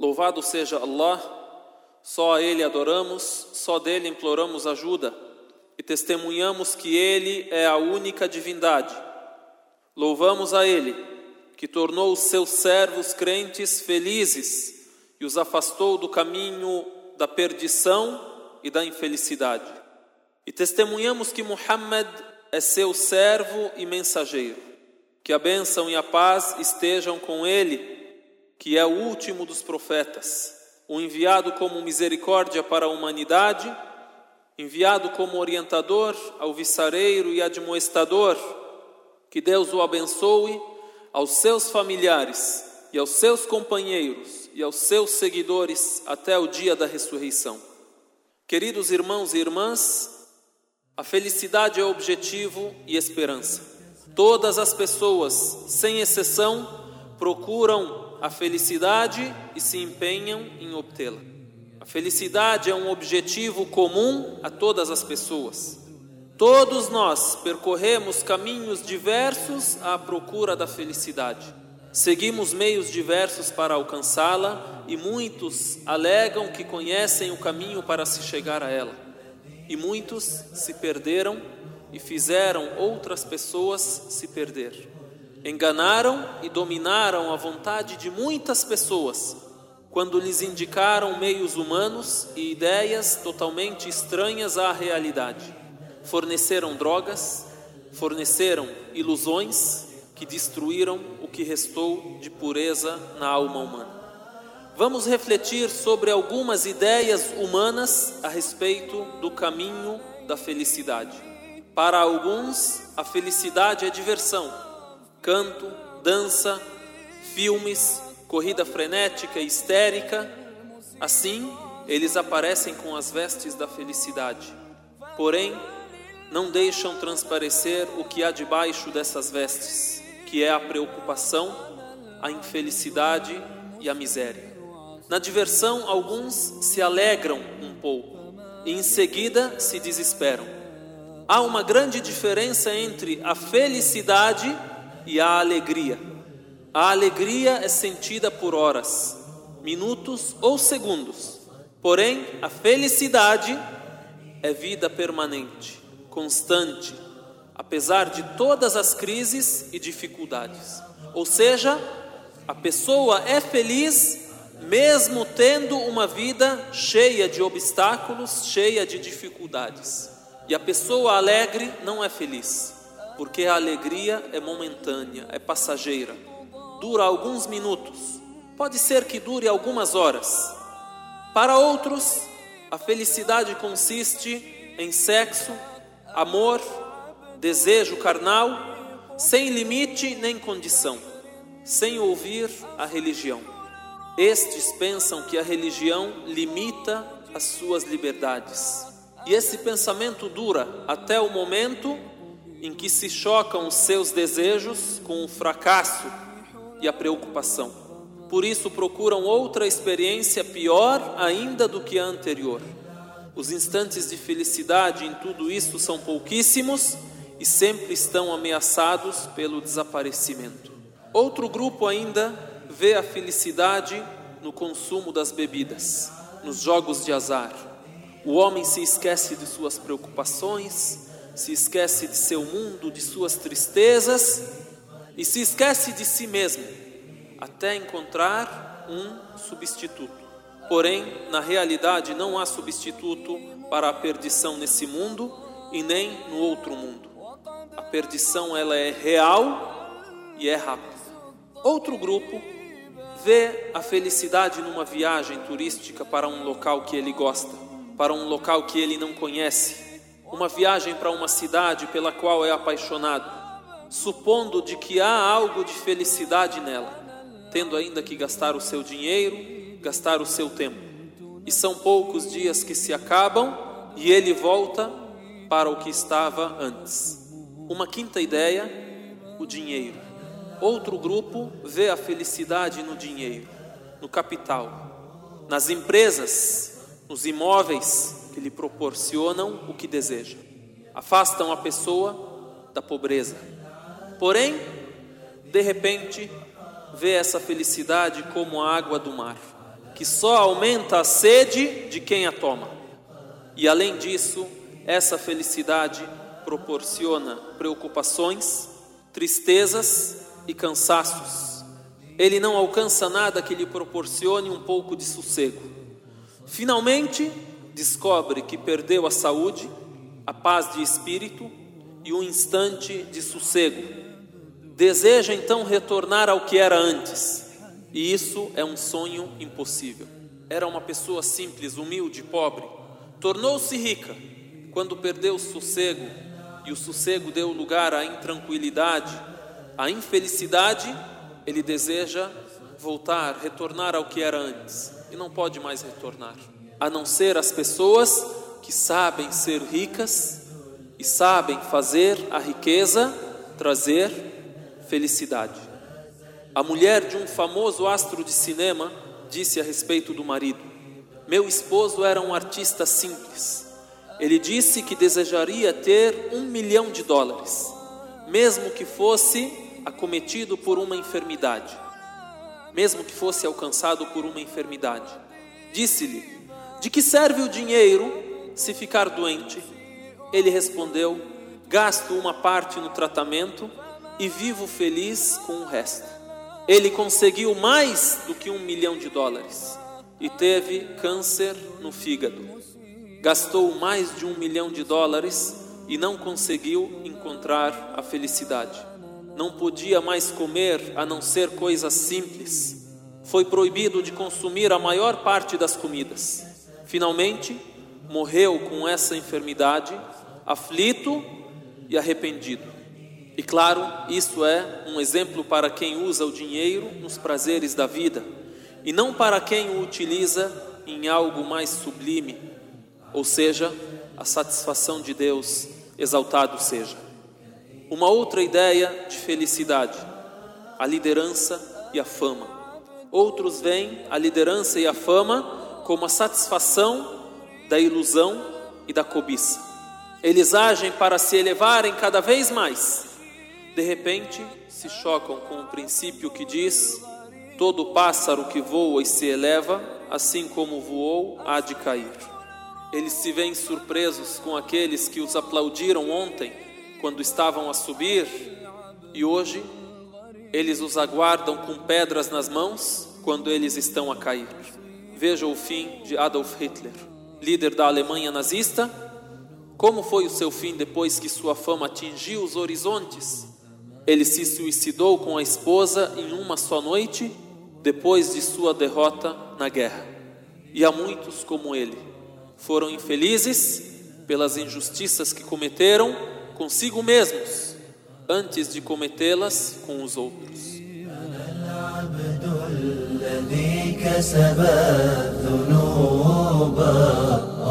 Louvado seja Allah, só a Ele adoramos, só dele imploramos ajuda e testemunhamos que Ele é a única divindade. Louvamos a Ele, que tornou os seus servos crentes felizes e os afastou do caminho da perdição e da infelicidade. E testemunhamos que Muhammad é seu servo e mensageiro. Que a bênção e a paz estejam com ele que é o último dos profetas, o enviado como misericórdia para a humanidade, enviado como orientador, alvissareiro e admoestador, que Deus o abençoe aos seus familiares e aos seus companheiros e aos seus seguidores até o dia da ressurreição. Queridos irmãos e irmãs, a felicidade é objetivo e esperança. Todas as pessoas, sem exceção, procuram a felicidade e se empenham em obtê-la. A felicidade é um objetivo comum a todas as pessoas. Todos nós percorremos caminhos diversos à procura da felicidade. Seguimos meios diversos para alcançá-la e muitos alegam que conhecem o caminho para se chegar a ela. E muitos se perderam e fizeram outras pessoas se perder. Enganaram e dominaram a vontade de muitas pessoas quando lhes indicaram meios humanos e ideias totalmente estranhas à realidade. Forneceram drogas, forneceram ilusões que destruíram o que restou de pureza na alma humana. Vamos refletir sobre algumas ideias humanas a respeito do caminho da felicidade. Para alguns, a felicidade é diversão canto, dança, filmes, corrida frenética histérica. Assim, eles aparecem com as vestes da felicidade. Porém, não deixam transparecer o que há debaixo dessas vestes, que é a preocupação, a infelicidade e a miséria. Na diversão, alguns se alegram um pouco e em seguida se desesperam. Há uma grande diferença entre a felicidade e a alegria. A alegria é sentida por horas, minutos ou segundos. Porém, a felicidade é vida permanente, constante, apesar de todas as crises e dificuldades. Ou seja, a pessoa é feliz mesmo tendo uma vida cheia de obstáculos, cheia de dificuldades. E a pessoa alegre não é feliz porque a alegria é momentânea, é passageira, dura alguns minutos, pode ser que dure algumas horas. Para outros, a felicidade consiste em sexo, amor, desejo carnal, sem limite nem condição, sem ouvir a religião. Estes pensam que a religião limita as suas liberdades. E esse pensamento dura até o momento em que se chocam os seus desejos com o fracasso e a preocupação. Por isso procuram outra experiência pior ainda do que a anterior. Os instantes de felicidade em tudo isso são pouquíssimos e sempre estão ameaçados pelo desaparecimento. Outro grupo ainda vê a felicidade no consumo das bebidas, nos jogos de azar. O homem se esquece de suas preocupações, se esquece de seu mundo, de suas tristezas e se esquece de si mesmo, até encontrar um substituto. Porém, na realidade, não há substituto para a perdição nesse mundo e nem no outro mundo. A perdição ela é real e é rápida. Outro grupo vê a felicidade numa viagem turística para um local que ele gosta, para um local que ele não conhece uma viagem para uma cidade pela qual é apaixonado, supondo de que há algo de felicidade nela, tendo ainda que gastar o seu dinheiro, gastar o seu tempo. E são poucos dias que se acabam e ele volta para o que estava antes. Uma quinta ideia, o dinheiro. Outro grupo vê a felicidade no dinheiro, no capital, nas empresas, nos imóveis, que lhe proporcionam o que deseja, afastam a pessoa da pobreza. Porém, de repente, vê essa felicidade como a água do mar, que só aumenta a sede de quem a toma. E além disso, essa felicidade proporciona preocupações, tristezas e cansaços. Ele não alcança nada que lhe proporcione um pouco de sossego. Finalmente, descobre que perdeu a saúde, a paz de espírito e um instante de sossego. Deseja então retornar ao que era antes, e isso é um sonho impossível. Era uma pessoa simples, humilde, pobre, tornou-se rica quando perdeu o sossego, e o sossego deu lugar à intranquilidade, à infelicidade. Ele deseja voltar, retornar ao que era antes, e não pode mais retornar, a não ser as pessoas que sabem ser ricas e sabem fazer a riqueza trazer felicidade. A mulher de um famoso astro de cinema disse a respeito do marido: Meu esposo era um artista simples. Ele disse que desejaria ter um milhão de dólares, mesmo que fosse acometido por uma enfermidade, mesmo que fosse alcançado por uma enfermidade. Disse-lhe: De que serve o dinheiro se ficar doente? Ele respondeu: Gasto uma parte no tratamento e vivo feliz com o resto. Ele conseguiu mais do que um milhão de dólares e teve câncer no fígado. Gastou mais de um milhão de dólares e não conseguiu encontrar a felicidade. Não podia mais comer a não ser coisas simples. Foi proibido de consumir a maior parte das comidas. Finalmente, morreu com essa enfermidade aflito e arrependido. E claro, isso é um exemplo para quem usa o dinheiro nos prazeres da vida e não para quem o utiliza em algo mais sublime, ou seja, a satisfação de Deus, exaltado seja. Uma outra ideia de felicidade, a liderança e a fama. Outros veem a liderança e a fama como a satisfação da ilusão e da cobiça. Eles agem para se elevarem cada vez mais. De repente, se chocam com o princípio que diz: todo pássaro que voa e se eleva, assim como voou, há de cair. Eles se veem surpresos com aqueles que os aplaudiram ontem, quando estavam a subir, e hoje eles os aguardam com pedras nas mãos quando eles estão a cair. Veja o fim de Adolf Hitler, líder da Alemanha nazista como foi o seu fim depois que sua fama atingiu os horizontes? Ele se suicidou com a esposa em uma só noite, depois de sua derrota na guerra. E há muitos como ele. Foram infelizes pelas injustiças que cometeram consigo mesmos, antes de cometê-las com os outros.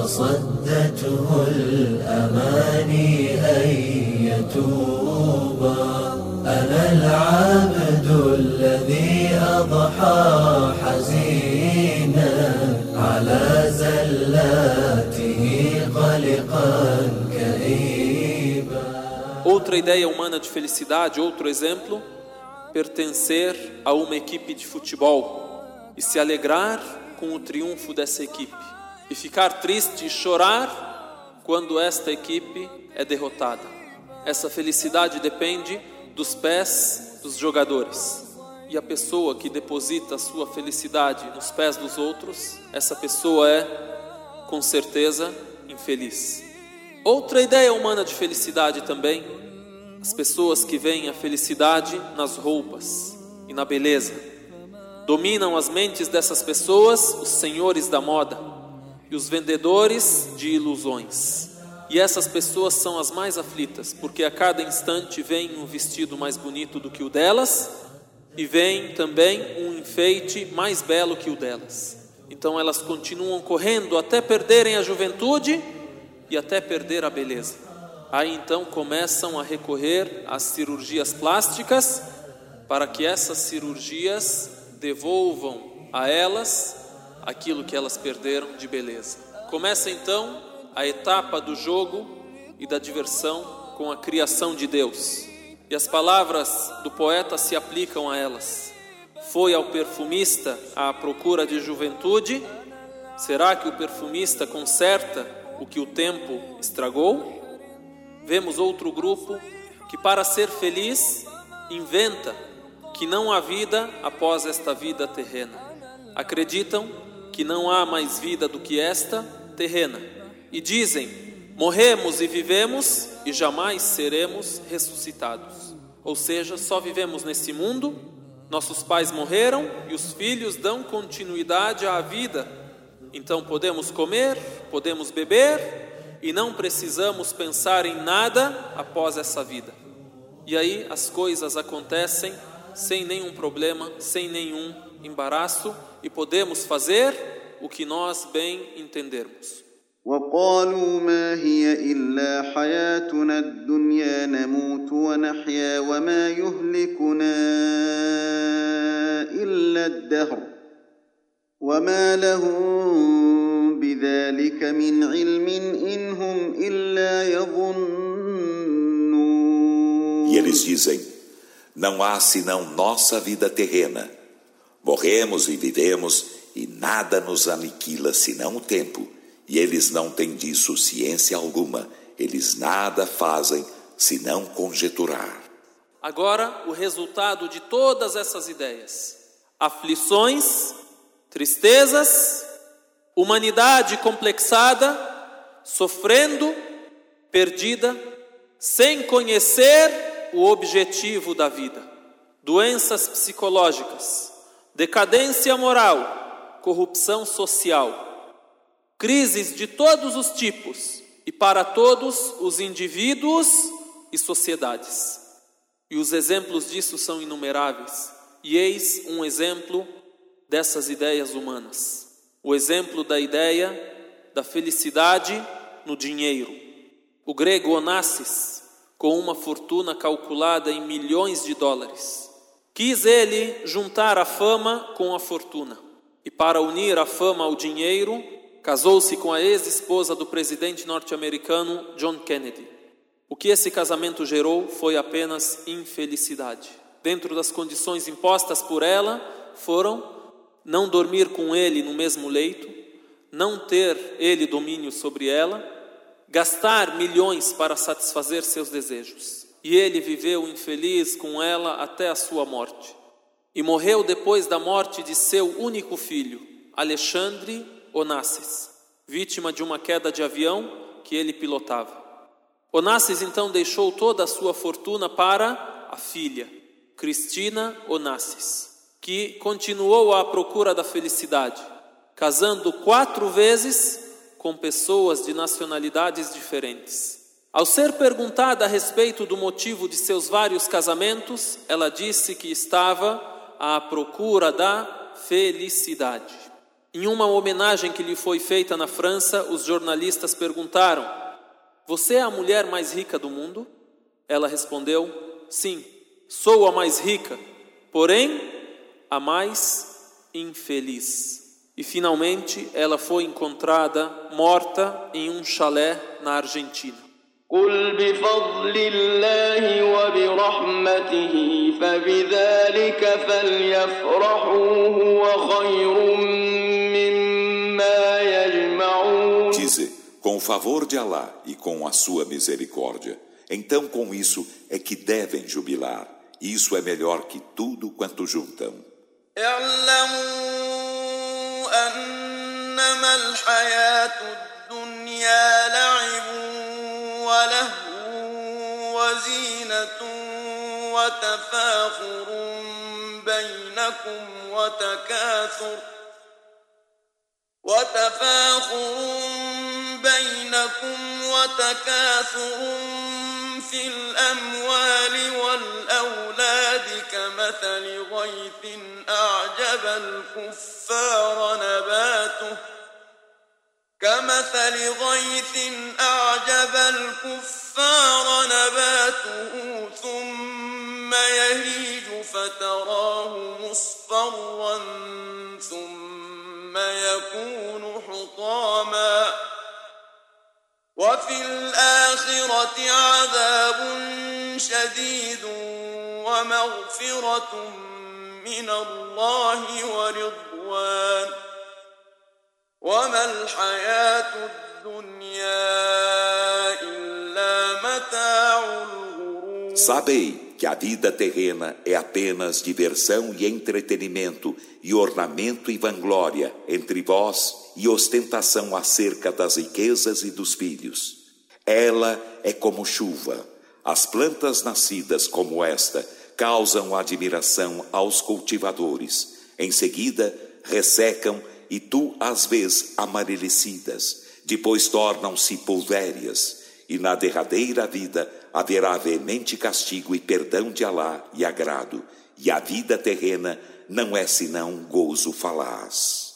وصدته الأماني أن يتوبا أنا العبد الذي أضحى حزينا على زلاته قلقا كئيبا Outra ideia humana de felicidade, outro exemplo, pertencer a uma equipe de futebol e se alegrar com o triunfo dessa equipe e ficar triste e chorar quando esta equipe é derrotada. Essa felicidade depende dos pés dos jogadores. E a pessoa que deposita a sua felicidade nos pés dos outros, essa pessoa é, com certeza, infeliz. Outra ideia humana de felicidade também, as pessoas que veem a felicidade nas roupas e na beleza. Dominam as mentes dessas pessoas os senhores da moda e os vendedores de ilusões. E essas pessoas são as mais aflitas, porque a cada instante vem um vestido mais bonito do que o delas e vem também um enfeite mais belo que o delas. Então elas continuam correndo até perderem a juventude e até perder a beleza. Aí então começam a recorrer às cirurgias plásticas para que essas cirurgias devolvam a elas aquilo que elas perderam de beleza. Começa então a etapa do jogo e da diversão com a criação de Deus. E as palavras do poeta se aplicam a elas. foi ao perfumista à procura de juventude, será que o perfumista conserta o que o tempo estragou? Vemos outro grupo que, para ser feliz, inventa que não há vida após esta vida terrena. Acreditam que não há mais vida do que esta terrena e dizem: morremos e vivemos e jamais seremos ressuscitados. Ou seja, só vivemos nesse mundo, nossos pais morreram e os filhos dão continuidade à vida. Então podemos comer, podemos beber e não precisamos pensar em nada após essa vida. E aí as coisas acontecem sem nenhum problema, sem nenhum embaraço e podemos fazer o que nós bem entendermos. وقالوا ما هي إلا حياتنا الدنيا نموت ونحيا وما يهلكنا إلا الدهر وما لهم بذلك من علم إن هم إلا يظنون E eles dizem, não há senão nossa vida terrena. Morremos e vivemos e nada nos aniquila senão o tempo e eles não têm disso ciência alguma, eles nada fazem senão conjeturar. Agora, o resultado de todas essas ideias: aflições, tristezas, humanidade complexada, sofrendo, perdida, sem conhecer o objetivo da vida, doenças psicológicas, decadência moral, corrupção social crises de todos os tipos e para todos os indivíduos e sociedades. E os exemplos disso são inumeráveis. E eis um exemplo dessas ideias humanas: o exemplo da ideia da felicidade no dinheiro. O grego Onassis, com uma fortuna calculada em milhões de dólares, quis ele juntar a fama com a fortuna. E para unir a fama ao dinheiro, casou-se com a ex-esposa do presidente norte-americano John Kennedy. O que esse casamento gerou foi apenas infelicidade. Dentro das condições impostas por ela, foram não dormir com ele no mesmo leito, não ter ele domínio sobre ela, gastar milhões para satisfazer seus desejos. E ele viveu infeliz com ela até a sua morte. E morreu depois da morte de seu único filho, Alexandre Onassis, vítima de uma queda de avião que ele pilotava. Onassis então deixou toda a sua fortuna para a filha, Cristina Onassis, que continuou à procura da felicidade, casando quatro vezes com pessoas de nacionalidades diferentes. Ao ser perguntada a respeito do motivo de seus vários casamentos, ela disse que estava à procura da felicidade. Em uma homenagem que lhe foi feita na França, os jornalistas perguntaram: Você é a mulher mais rica do mundo? Ela respondeu: Sim, sou a mais rica, porém a mais infeliz E finalmente ela foi encontrada morta em um chalé na Argentina. قل بفضل الله وبرحمته فبذلك فليفرحوا هو خير مما يجمعون Dize, com o favor de Alá e com a sua misericórdia, então com isso é que devem jubilar. Isso é melhor que tudo quanto juntam. أنما الحياة الدنيا لعب ولهو وزينة وتفاخر بينكم وتكاثر وتفاخر بينكم وتكاثر في الأموال كمثل غيث أعجب الكفار نباته. كمثل غيث أعجب الكفار نباته ثم يهيج فتراه مصفرا ثم يكون حطاما. وفي الآخرة عذاب شديد. ومغفرة من الله ورضوان وما الحياة الدنيا إلا متاع الغرور Sabei que a vida terrena é apenas diversão e entretenimento, e ornamento e vanglória entre vós, e ostentação acerca das riquezas e dos filhos. Ela é como chuva. As plantas nascidas como esta causam admiração aos cultivadores. Em seguida, ressecam e tu as vês amarelecidas. Depois tornam-se pulvérias. E na derradeira vida haverá veemente castigo e perdão de Alá e agrado. E a vida terrena não é senão gozo falaz.